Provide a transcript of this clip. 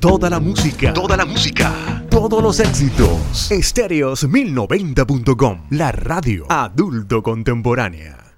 Toda la música. Toda la música. Todos los éxitos. Estéreos1090.com. La radio adulto contemporánea.